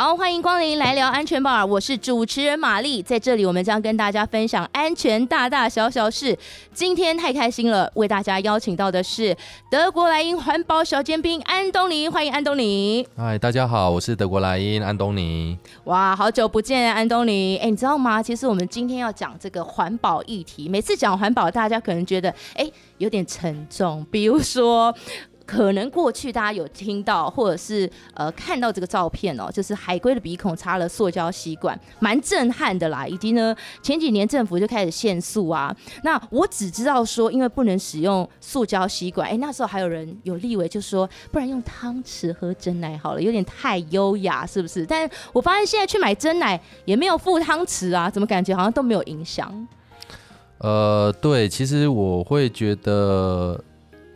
好，欢迎光临来聊安全宝，我是主持人玛丽，在这里我们将跟大家分享安全大大小小事。今天太开心了，为大家邀请到的是德国莱茵环保小尖兵安东尼，欢迎安东尼。嗨，大家好，我是德国莱茵安东尼。哇，好久不见，安东尼。哎，你知道吗？其实我们今天要讲这个环保议题，每次讲环保，大家可能觉得哎有点沉重，比如说。可能过去大家有听到，或者是呃看到这个照片哦，就是海龟的鼻孔插了塑胶吸管，蛮震撼的啦。以及呢，前几年政府就开始限塑啊。那我只知道说，因为不能使用塑胶吸管，哎，那时候还有人有立委就说，不然用汤匙喝真奶好了，有点太优雅，是不是？但我发现现在去买真奶也没有附汤匙啊，怎么感觉好像都没有影响？呃，对，其实我会觉得。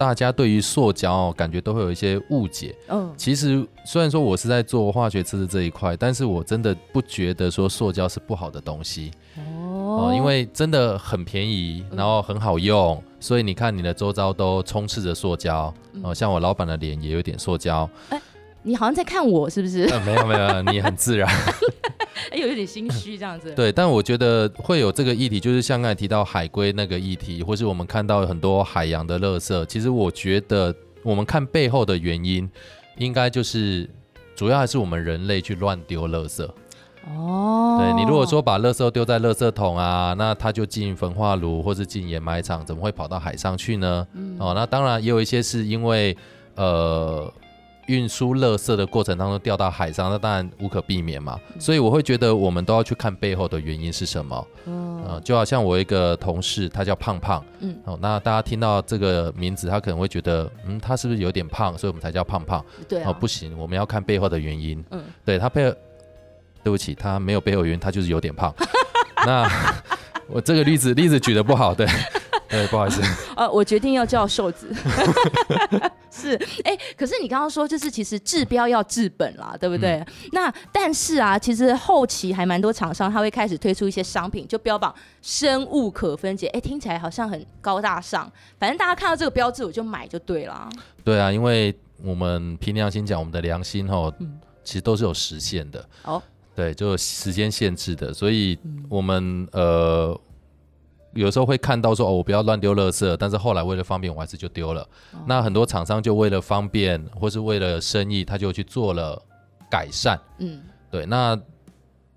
大家对于塑胶感觉都会有一些误解。嗯，其实虽然说我是在做化学测试这一块，但是我真的不觉得说塑胶是不好的东西。哦，因为真的很便宜，然后很好用，所以你看你的周遭都充斥着塑胶。哦，像我老板的脸也有点塑胶。你好像在看我是不是？没有没有，你很自然。哎，有点心虚这样子。对，但我觉得会有这个议题，就是像刚才提到海龟那个议题，或是我们看到很多海洋的垃圾。其实我觉得我们看背后的原因，应该就是主要还是我们人类去乱丢垃圾。哦。对你如果说把垃圾丢在垃圾桶啊，那它就进焚化炉或是进掩埋场，怎么会跑到海上去呢？哦，那当然也有一些是因为呃。运输垃圾的过程当中掉到海上，那当然无可避免嘛。所以我会觉得我们都要去看背后的原因是什么。嗯，就好像我一个同事，他叫胖胖。嗯，哦，那大家听到这个名字，他可能会觉得，嗯，他是不是有点胖，所以我们才叫胖胖？对。哦，不行，我们要看背后的原因。嗯，对他背，对不起，他没有背后原因，他就是有点胖。那 我这个例子例子举的不好，对。哎，不好意思，呃，我决定要叫瘦子。是，哎，可是你刚刚说，就是其实治标要治本啦，对不对？那但是啊，其实后期还蛮多厂商他会开始推出一些商品，就标榜生物可分解。哎，听起来好像很高大上，反正大家看到这个标志，我就买就对了。对啊，因为我们凭良心讲，我们的良心哈，其实都是有实现的。哦，对，就时间限制的，所以我们呃。有时候会看到说哦，我不要乱丢垃圾，但是后来为了方便，我还是就丢了。那很多厂商就为了方便或是为了生意，他就去做了改善。嗯，对。那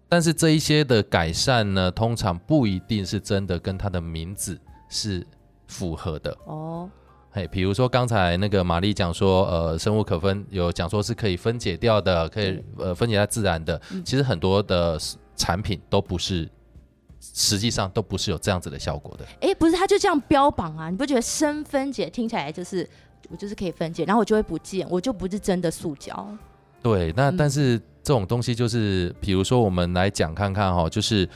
但是这一些的改善呢，通常不一定是真的跟它的名字是符合的。哦，嘿，比如说刚才那个玛丽讲说，呃，生物可分有讲说是可以分解掉的，可以呃分解在自然的。其实很多的产品都不是。实际上都不是有这样子的效果的。哎，不是，他就这样标榜啊？你不觉得深分解听起来就是我就是可以分解，然后我就会不见，我就不是真的塑胶。对，那但是这种东西就是，比如说我们来讲看看哈，就是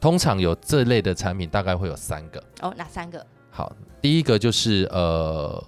通常有这类的产品大概会有三个。哦，哪三个？好，第一个就是呃，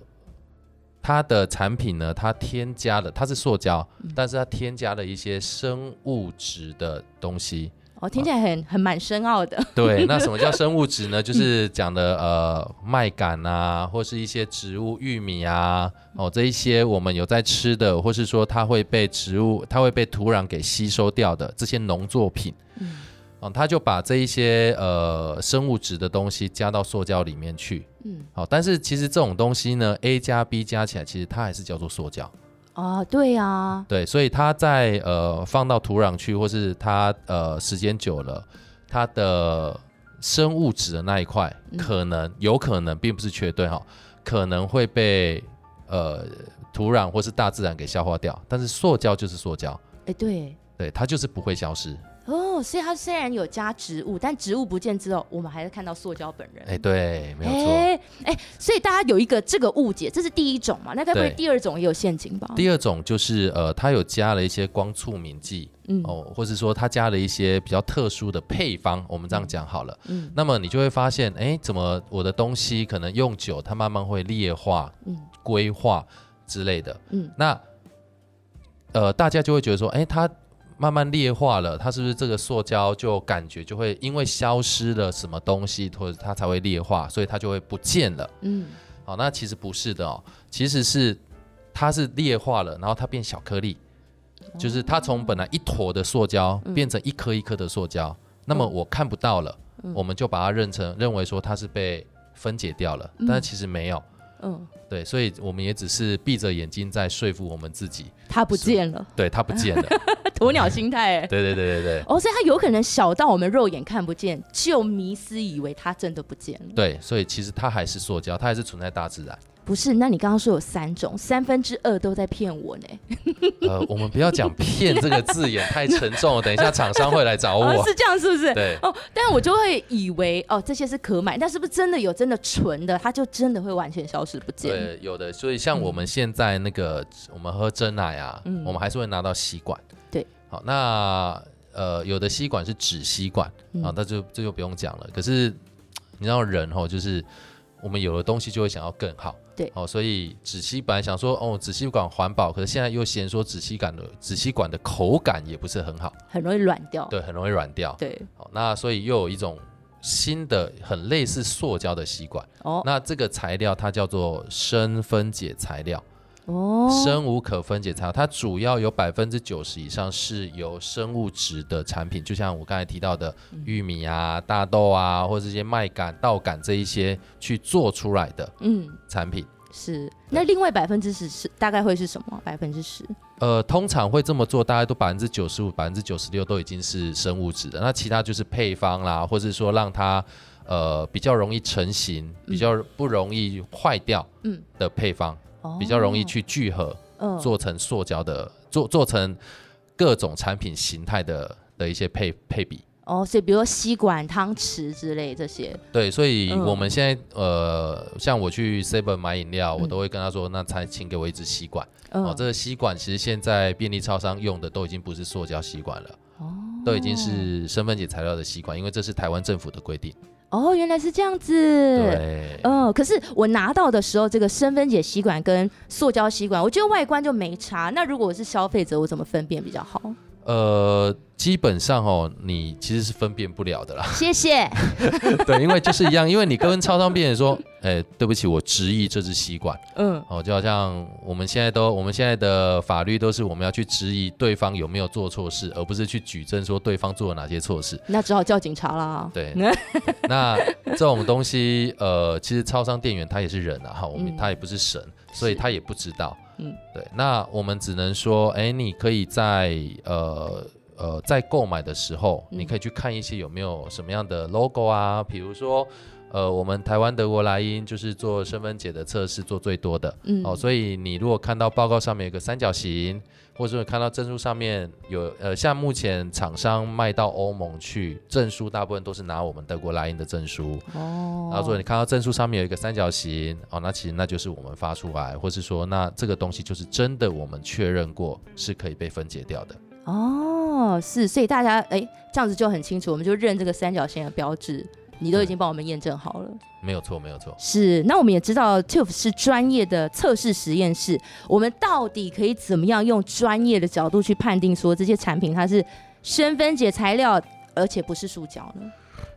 它的产品呢，它添加了它是塑胶，但是它添加了一些生物质的东西。哦，听起来很很蛮深奥的。对，那什么叫生物质呢？就是讲的呃麦秆啊，或是一些植物玉米啊，哦这一些我们有在吃的，或是说它会被植物，它会被土壤给吸收掉的这些农作品，嗯，哦他就把这一些呃生物质的东西加到塑胶里面去，嗯，好，但是其实这种东西呢，A 加 B 加起来，其实它还是叫做塑胶。哦，对呀，对，所以它在呃放到土壤去，或是它呃时间久了，它的生物质的那一块，可能有可能并不是缺对哈，可能会被呃土壤或是大自然给消化掉，但是塑胶就是塑胶，哎，对，对，它就是不会消失。哦，所以它虽然有加植物，但植物不见之后，我们还是看到塑胶本人。哎，对，没有错。哎，哎，所以大家有一个这个误解，这是第一种嘛？那该不会第二种也有陷阱吧？第二种就是呃，它有加了一些光促敏剂，嗯，哦，或者说它加了一些比较特殊的配方，我们这样讲好了。嗯，那么你就会发现，哎，怎么我的东西可能用久，它慢慢会裂化、嗯，硅化之类的。嗯，那呃，大家就会觉得说，哎，它。慢慢裂化了，它是不是这个塑胶就感觉就会因为消失了什么东西，或者它才会裂化，所以它就会不见了。嗯，好，那其实不是的哦，其实是它是裂化了，然后它变小颗粒。就是它从本来一坨的塑胶变成一颗一颗的塑胶，那么我看不到了，我们就把它认成认为说它是被分解掉了，但是其实没有。嗯，对，所以我们也只是闭着眼睛在说服我们自己，它不见了，对，它不见了，鸵鸟心态，对对对对对，哦，所以它有可能小到我们肉眼看不见，就迷失以为它真的不见了，对，所以其实它还是塑胶，它还是存在大自然。不是，那你刚刚说有三种，三分之二都在骗我呢。呃，我们不要讲“骗”这个字眼，太沉重了。等一下厂商会来找我。是这样，是不是？对。哦，但我就会以为，哦，这些是可买，但是不是真的有真的纯的，它就真的会完全消失不见？对，有的。所以像我们现在那个，我们喝真奶啊，我们还是会拿到吸管。对。好，那呃，有的吸管是纸吸管啊，那就这就不用讲了。可是你知道人哦，就是我们有了东西就会想要更好。对哦，所以纸吸本来想说哦，纸吸管环保，可是现在又嫌说纸吸管的纸吸管的口感也不是很好，很容易软掉。对，很容易软掉。对，好，那所以又有一种新的很类似塑胶的吸管。哦，那这个材料它叫做深分解材料。哦，生无可分解材料，它主要有百分之九十以上是由生物质的产品，就像我刚才提到的玉米啊、大豆啊，或者这些麦秆、稻秆这一些去做出来的嗯产品。是，那另外百分之十是大概会是什么？百分之十？呃，通常会这么做，大概都百分之九十五、百分之九十六都已经是生物质的，那其他就是配方啦，或者说让它呃比较容易成型、比较不容易坏掉嗯的配方。比较容易去聚合，做成塑胶的，做做成各种产品形态的的一些配配比。哦，所以比如说吸管、汤匙之类这些。对，所以我们现在呃，像我去 Seven 买饮料，我都会跟他说，那才请给我一支吸管。哦，这个吸管其实现在便利超商用的都已经不是塑胶吸管了，哦，都已经是身分解材料的吸管，因为这是台湾政府的规定。哦，原来是这样子。对，嗯，可是我拿到的时候，这个生分解吸管跟塑胶吸管，我觉得外观就没差。那如果我是消费者，我怎么分辨比较好？呃，基本上哦，你其实是分辨不了的啦。谢谢。对，因为就是一样，因为你跟超商店员说，哎，对不起，我执意这支吸管。嗯，哦，就好像我们现在都，我们现在的法律都是我们要去质疑对方有没有做错事，而不是去举证说对方做了哪些错事。那只好叫警察啦。对，那这种东西，呃，其实超商店员他也是人啊，哈，我们他也不是神，所以他也不知道。嗯，对，那我们只能说，哎，你可以在呃呃在购买的时候，你可以去看一些有没有什么样的 logo 啊，比如说，呃，我们台湾德国莱茵就是做身份解的测试做最多的，嗯，哦，所以你如果看到报告上面有个三角形。或者看到证书上面有呃，像目前厂商卖到欧盟去，证书大部分都是拿我们德国莱茵的证书。哦。然后说你看到证书上面有一个三角形，哦，那其实那就是我们发出来，或是说那这个东西就是真的，我们确认过是可以被分解掉的。哦，是，所以大家哎这样子就很清楚，我们就认这个三角形的标志。你都已经帮我们验证好了，没有错，没有错。是，那我们也知道 TUF 是专业的测试实验室，我们到底可以怎么样用专业的角度去判定说这些产品它是深分解材料，而且不是塑胶呢？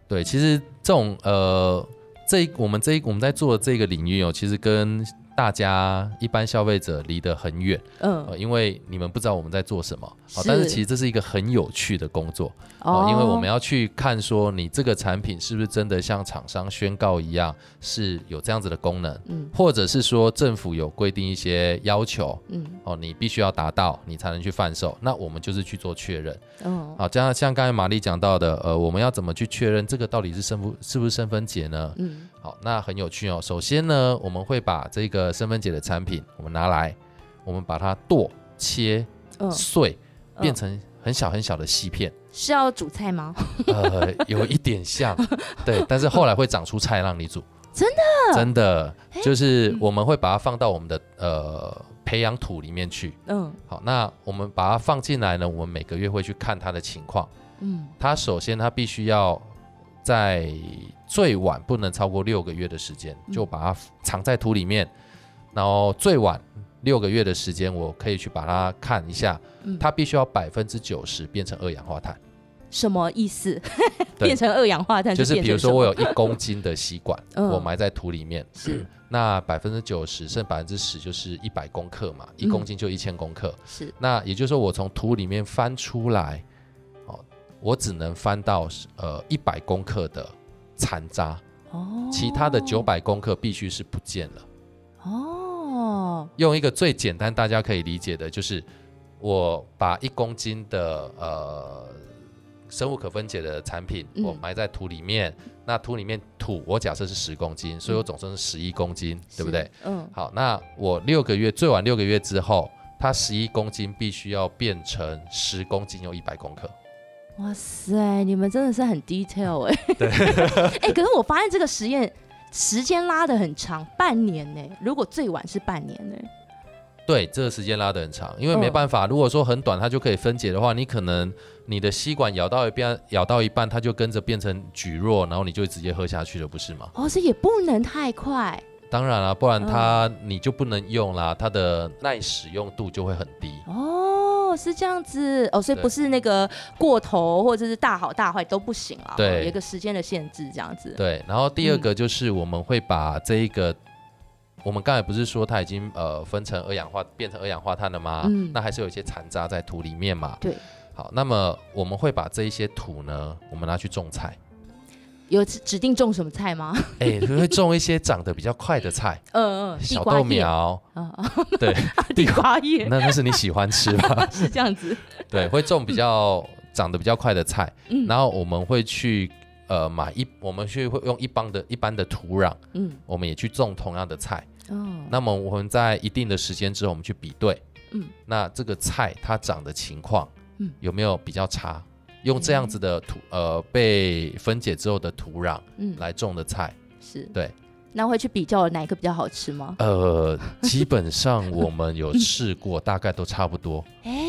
对，其实这种呃，这我们这我们在做的这个领域哦，其实跟大家一般消费者离得很远，嗯，因为你们不知道我们在做什么，好但是其实这是一个很有趣的工作，哦，因为我们要去看说你这个产品是不是真的像厂商宣告一样是有这样子的功能，嗯，或者是说政府有规定一些要求，嗯，哦，你必须要达到你才能去贩售，那我们就是去做确认，嗯，好，加上像刚才玛丽讲到的，呃，我们要怎么去确认这个到底是身不是不是身分解呢？嗯。好，那很有趣哦。首先呢，我们会把这个身份解的产品，我们拿来，我们把它剁切碎，变成很小很小的细片。是要煮菜吗？呃，有一点像，对。但是后来会长出菜让你煮。真的？真的，就是我们会把它放到我们的呃培养土里面去。嗯。好，那我们把它放进来呢，我们每个月会去看它的情况。嗯。它首先它必须要。在最晚不能超过六个月的时间，就把它藏在土里面。然后最晚六个月的时间，我可以去把它看一下，它必须要百分之九十变成二氧化碳。什么意思？变成二氧化碳就是比如说我有一公斤的吸管，我埋在土里面，是。那百分之九十剩百分之十就是一百公克嘛，一公斤就一千公克，是。那也就是说我从土里面翻出来，哦，我只能翻到呃一百公克的残渣，哦，其他的九百公克必须是不见了，哦，用一个最简单大家可以理解的就是。我把一公斤的呃生物可分解的产品，我埋在土里面。那土里面土，我假设是十公斤，所以我总称是十一公斤，对不对？嗯。好，那我六个月，最晚六个月之后，它十一公斤必须要变成十公斤，又一百公克。哇塞，你们真的是很 detail 哎。对。哎，可是我发现这个实验时间拉的很长，半年呢。如果最晚是半年呢？对，这个时间拉得很长，因为没办法，如果说很短，它就可以分解的话，你可能你的吸管咬到一边，咬到一半，它就跟着变成举弱，然后你就直接喝下去了，不是吗？哦，这也不能太快。当然了，不然它你就不能用啦，它的耐使用度就会很低。哦，是这样子哦，所以不是那个过头或者是大好大坏都不行啊。对，有一个时间的限制，这样子。对，然后第二个就是我们会把这一个。我们刚才不是说它已经呃分成二氧化变成二氧化碳了吗？嗯，那还是有一些残渣在土里面嘛。对，好，那么我们会把这一些土呢，我们拿去种菜。有指定种什么菜吗？哎，会种一些长得比较快的菜。嗯嗯，小豆苗。啊啊，对，地瓜叶。那那是你喜欢吃吧？是这样子。对，会种比较长得比较快的菜。嗯，然后我们会去。呃，买一，我们去会用一般的一般的土壤，嗯，我们也去种同样的菜，哦，那么我们在一定的时间之后，我们去比对，嗯，那这个菜它长的情况，嗯，有没有比较差？用这样子的土，呃，被分解之后的土壤，嗯，来种的菜，是对，那会去比较哪一个比较好吃吗？呃，基本上我们有试过，大概都差不多。哎。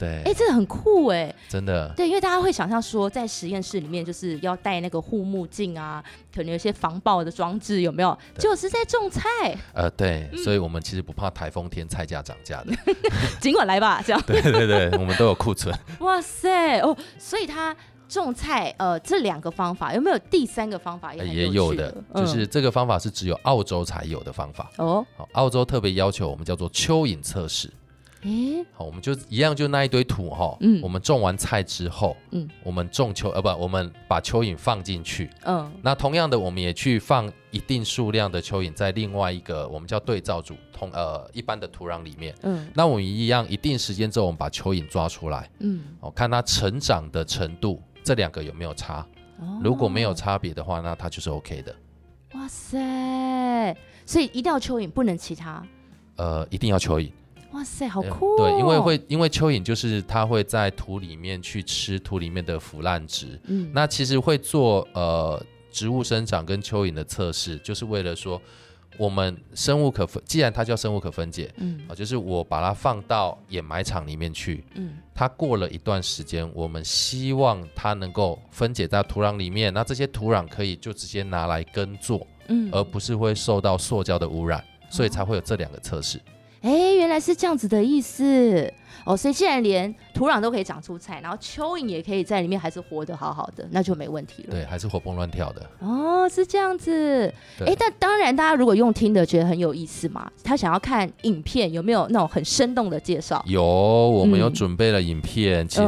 对，哎，这个很酷哎，真的。对，因为大家会想象说，在实验室里面就是要戴那个护目镜啊，可能有些防爆的装置，有没有？就是在种菜。呃，对，所以我们其实不怕台风天菜价涨价的，尽管来吧，这样。对对对，我们都有库存。哇塞哦，所以他种菜，呃，这两个方法有没有第三个方法？也有的，就是这个方法是只有澳洲才有的方法哦。好，澳洲特别要求我们叫做蚯蚓测试。诶，好，我们就一样，就那一堆土哈，嗯，我们种完菜之后，嗯，我们种蚯呃不，我们把蚯蚓放进去，嗯，那同样的，我们也去放一定数量的蚯蚓在另外一个我们叫对照组同呃一般的土壤里面，嗯，那我们一样一定时间之后，我们把蚯蚓抓出来，嗯，哦，看它成长的程度，这两个有没有差？如果没有差别的话，那它就是 OK 的。哇塞，所以一定要蚯蚓，不能其他？呃，一定要蚯蚓。哇塞，好酷！对，因为会，因为蚯蚓就是它会在土里面去吃土里面的腐烂质。嗯，那其实会做呃植物生长跟蚯蚓的测试，就是为了说我们生物可分，既然它叫生物可分解，嗯，啊，就是我把它放到掩埋场里面去，嗯，它过了一段时间，我们希望它能够分解在土壤里面，那这些土壤可以就直接拿来耕作，嗯，而不是会受到塑胶的污染，所以才会有这两个测试。哎，原来是这样子的意思哦，所以既然连土壤都可以长出菜，然后蚯蚓也可以在里面还是活得好好的，那就没问题了。对，还是活蹦乱跳的。哦，是这样子。哎，但当然，大家如果用听的觉得很有意思嘛，他想要看影片，有没有那种很生动的介绍？有，我们有准备了影片，请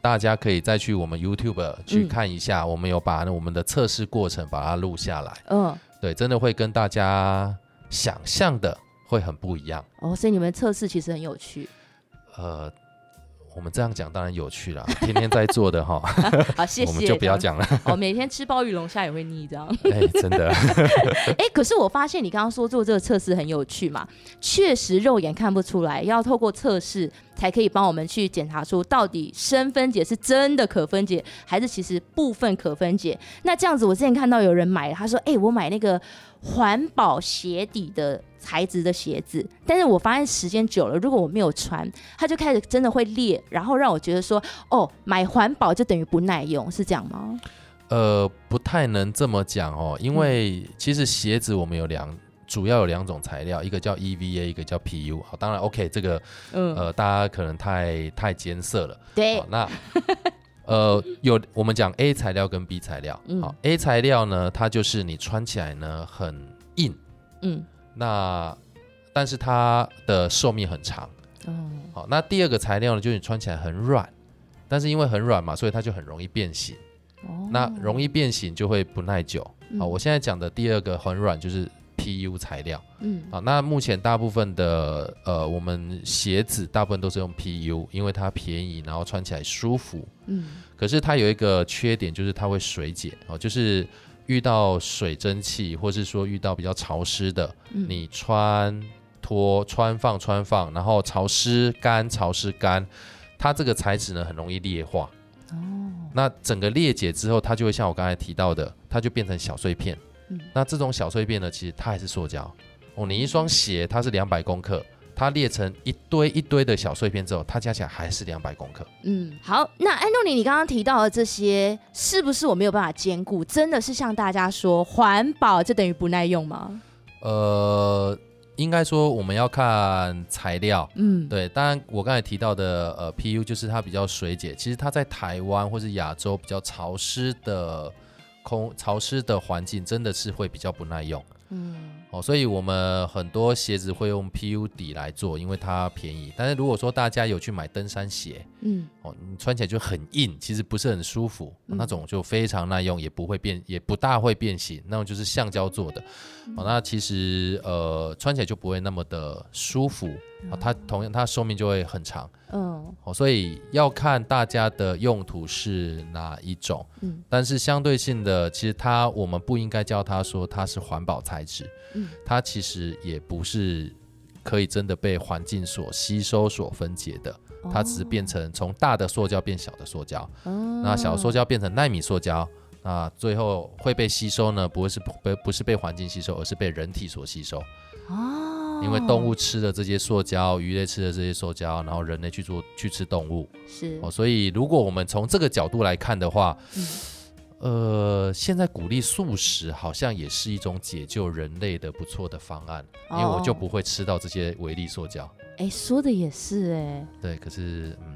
大家可以再去我们 YouTube 去看一下，我们有把我们的测试过程把它录下来。嗯，对，真的会跟大家想象的。会很不一样哦，所以你们测试其实很有趣。呃，我们这样讲当然有趣了，天天在做的哈。好，谢谢。我们就不要讲了。哦，每天吃鲍鱼龙虾也会腻这样。哎，真的。哎，可是我发现你刚刚说做这个测试很有趣嘛，确实肉眼看不出来，要透过测试才可以帮我们去检查出到底深分解是真的可分解，还是其实部分可分解。那这样子，我之前看到有人买，他说：“哎，我买那个环保鞋底的。”材质的鞋子，但是我发现时间久了，如果我没有穿，它就开始真的会裂，然后让我觉得说，哦，买环保就等于不耐用，是这样吗？呃，不太能这么讲哦，因为其实鞋子我们有两，主要有两种材料，一个叫 EVA，一个叫 PU。好，当然 OK，这个呃，大家可能太太艰涩了。对，那呃，有我们讲 A 材料跟 B 材料，好，A 材料呢，它就是你穿起来呢很硬，嗯，那但是它的寿命很长，哦，好，那第二个材料呢，就是你穿起来很软，但是因为很软嘛，所以它就很容易变形，哦，那容易变形就会不耐久，好，我现在讲的第二个很软就是。PU 材料，嗯，好，那目前大部分的呃，我们鞋子大部分都是用 PU，因为它便宜，然后穿起来舒服，嗯，可是它有一个缺点，就是它会水解哦，就是遇到水蒸气，或是说遇到比较潮湿的，你穿脱穿放穿放，然后潮湿干潮湿干，它这个材质呢很容易裂化，哦，那整个裂解之后，它就会像我刚才提到的，它就变成小碎片。那这种小碎片呢，其实它还是塑胶哦。你一双鞋它是两百公克，它裂成一堆一堆的小碎片之后，它加起来还是两百公克。嗯，好，那安东尼，你刚刚提到的这些，是不是我没有办法兼顾？真的是像大家说环保，就等于不耐用吗？呃，应该说我们要看材料。嗯，对。当然，我刚才提到的呃，PU 就是它比较水解，其实它在台湾或是亚洲比较潮湿的。空潮湿的环境真的是会比较不耐用，嗯，哦，所以我们很多鞋子会用 PU 底来做，因为它便宜。但是如果说大家有去买登山鞋，嗯，哦，你穿起来就很硬，其实不是很舒服，那种就非常耐用，也不会变，也不大会变形，那种就是橡胶做的，哦，那其实呃穿起来就不会那么的舒服。啊，它同样，它寿命就会很长，嗯，哦，所以要看大家的用途是哪一种，嗯，但是相对性的，其实它我们不应该叫它说它是环保材质，嗯，它其实也不是可以真的被环境所吸收、所分解的，它只是变成从大的塑胶变小的塑胶，哦，那小塑胶变成纳米塑胶，那最后会被吸收呢？不会是不不是被环境吸收，而是被人体所吸收，哦。因为动物吃的这些塑胶，鱼类吃的这些塑胶，然后人类去做去吃动物，是哦。所以如果我们从这个角度来看的话，呃，现在鼓励素食好像也是一种解救人类的不错的方案，因为我就不会吃到这些微粒塑胶。哎，说的也是哎。对，可是嗯。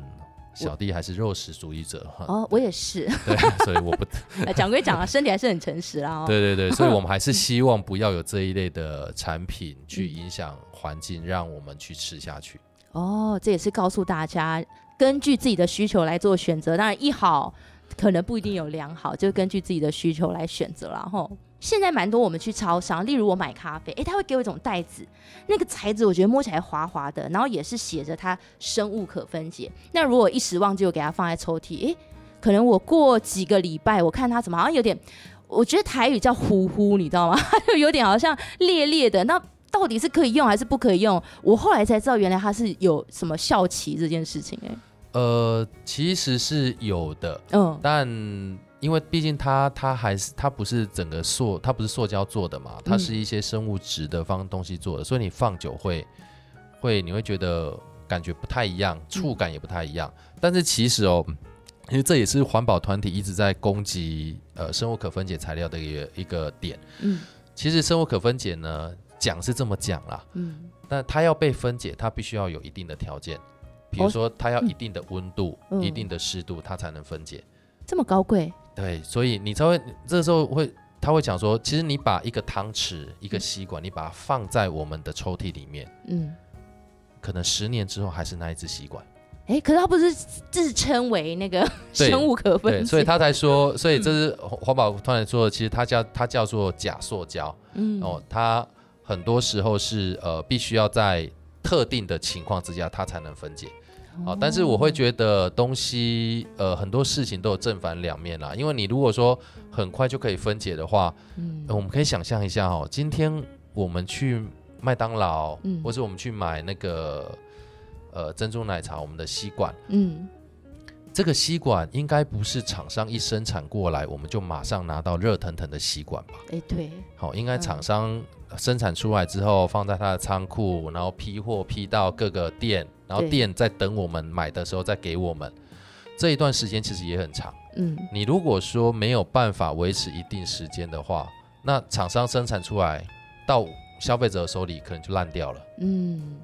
小弟还是肉食主义者哈。哦，我也是。对，所以我不 讲归讲啊，身体还是很诚实啦。对对对，所以我们还是 希望不要有这一类的产品去影响环境，让我们去吃下去。哦，这也是告诉大家，根据自己的需求来做选择。当然，一好可能不一定有良好，就根据自己的需求来选择然后。现在蛮多我们去超商，例如我买咖啡，哎，他会给我一种袋子，那个材质我觉得摸起来滑滑的，然后也是写着它生物可分解。那如果一时忘记，我给它放在抽屉，哎，可能我过几个礼拜，我看它怎么好像有点，我觉得台语叫呼呼，你知道吗？就 有点好像裂裂的。那到底是可以用还是不可以用？我后来才知道，原来它是有什么效期这件事情。哎，呃，其实是有的，嗯，但。因为毕竟它它还是它不是整个塑它不是塑胶做的嘛，它是一些生物质的方东西做的，所以你放久会会你会觉得感觉不太一样，触感也不太一样。但是其实哦，因为这也是环保团体一直在攻击呃生物可分解材料的一个一个点。嗯，其实生物可分解呢讲是这么讲啦，嗯，但它要被分解，它必须要有一定的条件，比如说它要一定的温度、一定的湿度，它才能分解。这么高贵？对，所以你才会这时候会，他会讲说，其实你把一个汤匙、一个吸管，你把它放在我们的抽屉里面，嗯，可能十年之后还是那一只吸管。哎，可是他不是自称为那个生物可分，所以他才说，所以这是环保突然说的，其实它叫它叫做假塑胶，嗯，哦，它很多时候是呃必须要在特定的情况之下，它才能分解。好，但是我会觉得东西，呃，很多事情都有正反两面啦。因为你如果说很快就可以分解的话，嗯，我们可以想象一下哦，今天我们去麦当劳，嗯，或者我们去买那个呃珍珠奶茶，我们的吸管，嗯，这个吸管应该不是厂商一生产过来，我们就马上拿到热腾腾的吸管吧？哎，对，好，应该厂商生产出来之后，放在他的仓库，然后批货批到各个店。然后店在等我们买的时候再给我们，这一段时间其实也很长。嗯，你如果说没有办法维持一定时间的话，那厂商生产出来到消费者手里可能就烂掉了。嗯，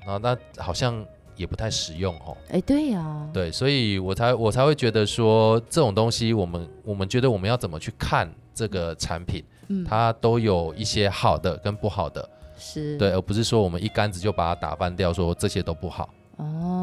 然后那好像也不太实用哦。哎，对呀，对，所以我才我才会觉得说这种东西，我们我们觉得我们要怎么去看这个产品，嗯，它都有一些好的跟不好的，是对，而不是说我们一竿子就把它打翻掉，说这些都不好。哦。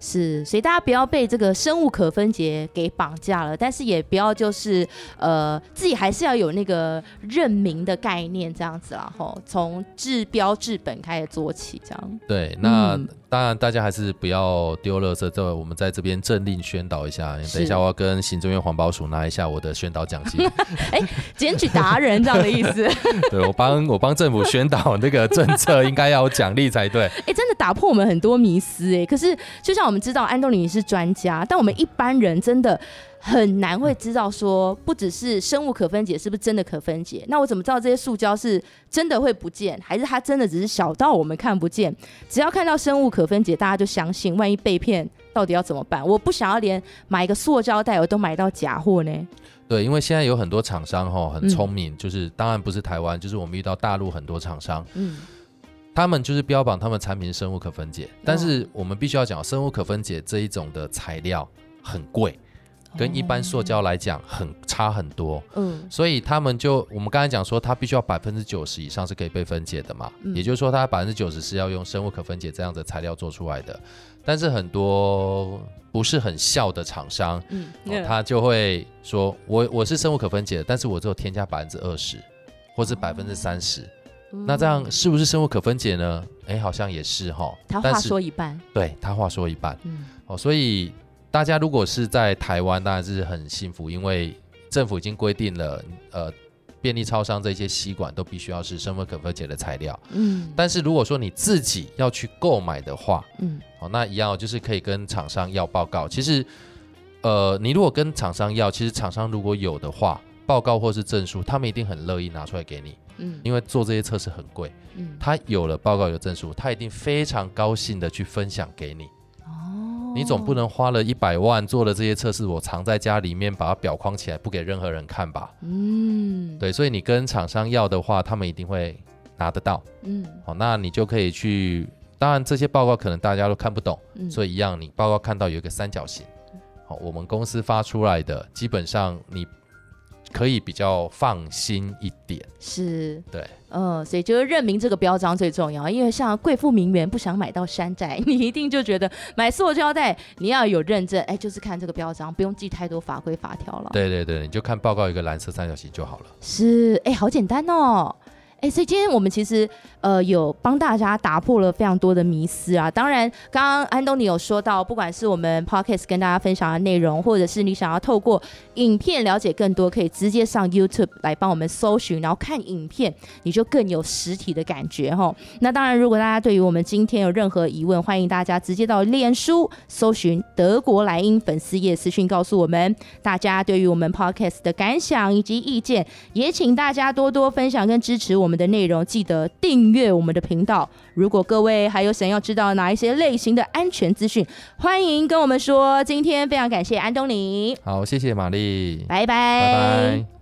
是，所以大家不要被这个生物可分解给绑架了，但是也不要就是呃自己还是要有那个认明的概念这样子然后从治标治本开始做起这样。对，那。当然，大家还是不要丢垃圾。这我们在这边政令宣导一下。等一下，我要跟行政院环保署拿一下我的宣导奖金。哎，检举达人这样的意思。对我帮我帮政府宣导那个政策，应该要有奖励才对。哎，真的打破我们很多迷思哎。可是，就像我们知道安东尼是专家，但我们一般人真的。很难会知道说，不只是生物可分解，是不是真的可分解？那我怎么知道这些塑胶是真的会不见，还是它真的只是小到我们看不见？只要看到生物可分解，大家就相信。万一被骗，到底要怎么办？我不想要连买一个塑胶袋我都买到假货呢。对，因为现在有很多厂商哈很聪明，就是当然不是台湾，就是我们遇到大陆很多厂商，嗯，他们就是标榜他们产品是生物可分解，但是我们必须要讲，生物可分解这一种的材料很贵。跟一般塑胶来讲，很差很多。嗯，所以他们就我们刚才讲说，它必须要百分之九十以上是可以被分解的嘛。嗯，也就是说，它百分之九十是要用生物可分解这样的材料做出来的。但是很多不是很效的厂商，嗯，他就会说，我我是生物可分解，但是我只有添加百分之二十，或是百分之三十。那这样是不是生物可分解呢？哎，好像也是哈。他话说一半，对他话说一半。嗯，哦，所以。大家如果是在台湾，当然是很幸福，因为政府已经规定了，呃，便利超商这些吸管都必须要是生物可分解的材料。嗯，但是如果说你自己要去购买的话，嗯，哦，那一样就是可以跟厂商要报告。其实，呃，你如果跟厂商要，其实厂商如果有的话，报告或是证书，他们一定很乐意拿出来给你。嗯，因为做这些测试很贵。嗯，他有了报告有证书，他一定非常高兴的去分享给你。哦你总不能花了一百万做了这些测试，我藏在家里面把它裱框起来，不给任何人看吧？嗯，对，所以你跟厂商要的话，他们一定会拿得到。嗯，好，那你就可以去。当然，这些报告可能大家都看不懂，所以一样，你报告看到有一个三角形，好，我们公司发出来的，基本上你。可以比较放心一点，是对，嗯，所以就是认明这个标章最重要，因为像贵妇名媛不想买到山寨，你一定就觉得买塑胶袋你要有认证，哎，就是看这个标章，不用记太多法规法条了。对对对，你就看报告一个蓝色三角形就好了。是，哎，好简单哦。所以今天我们其实呃有帮大家打破了非常多的迷思啊。当然，刚刚安东尼有说到，不管是我们 podcast 跟大家分享的内容，或者是你想要透过影片了解更多，可以直接上 YouTube 来帮我们搜寻，然后看影片，你就更有实体的感觉哈。那当然，如果大家对于我们今天有任何疑问，欢迎大家直接到脸书搜寻德国莱茵粉丝页私讯告诉我们。大家对于我们 podcast 的感想以及意见，也请大家多多分享跟支持我。们们的内容记得订阅我们的频道。如果各位还有想要知道哪一些类型的安全资讯，欢迎跟我们说。今天非常感谢安东尼，好，谢谢玛丽，拜拜，拜拜。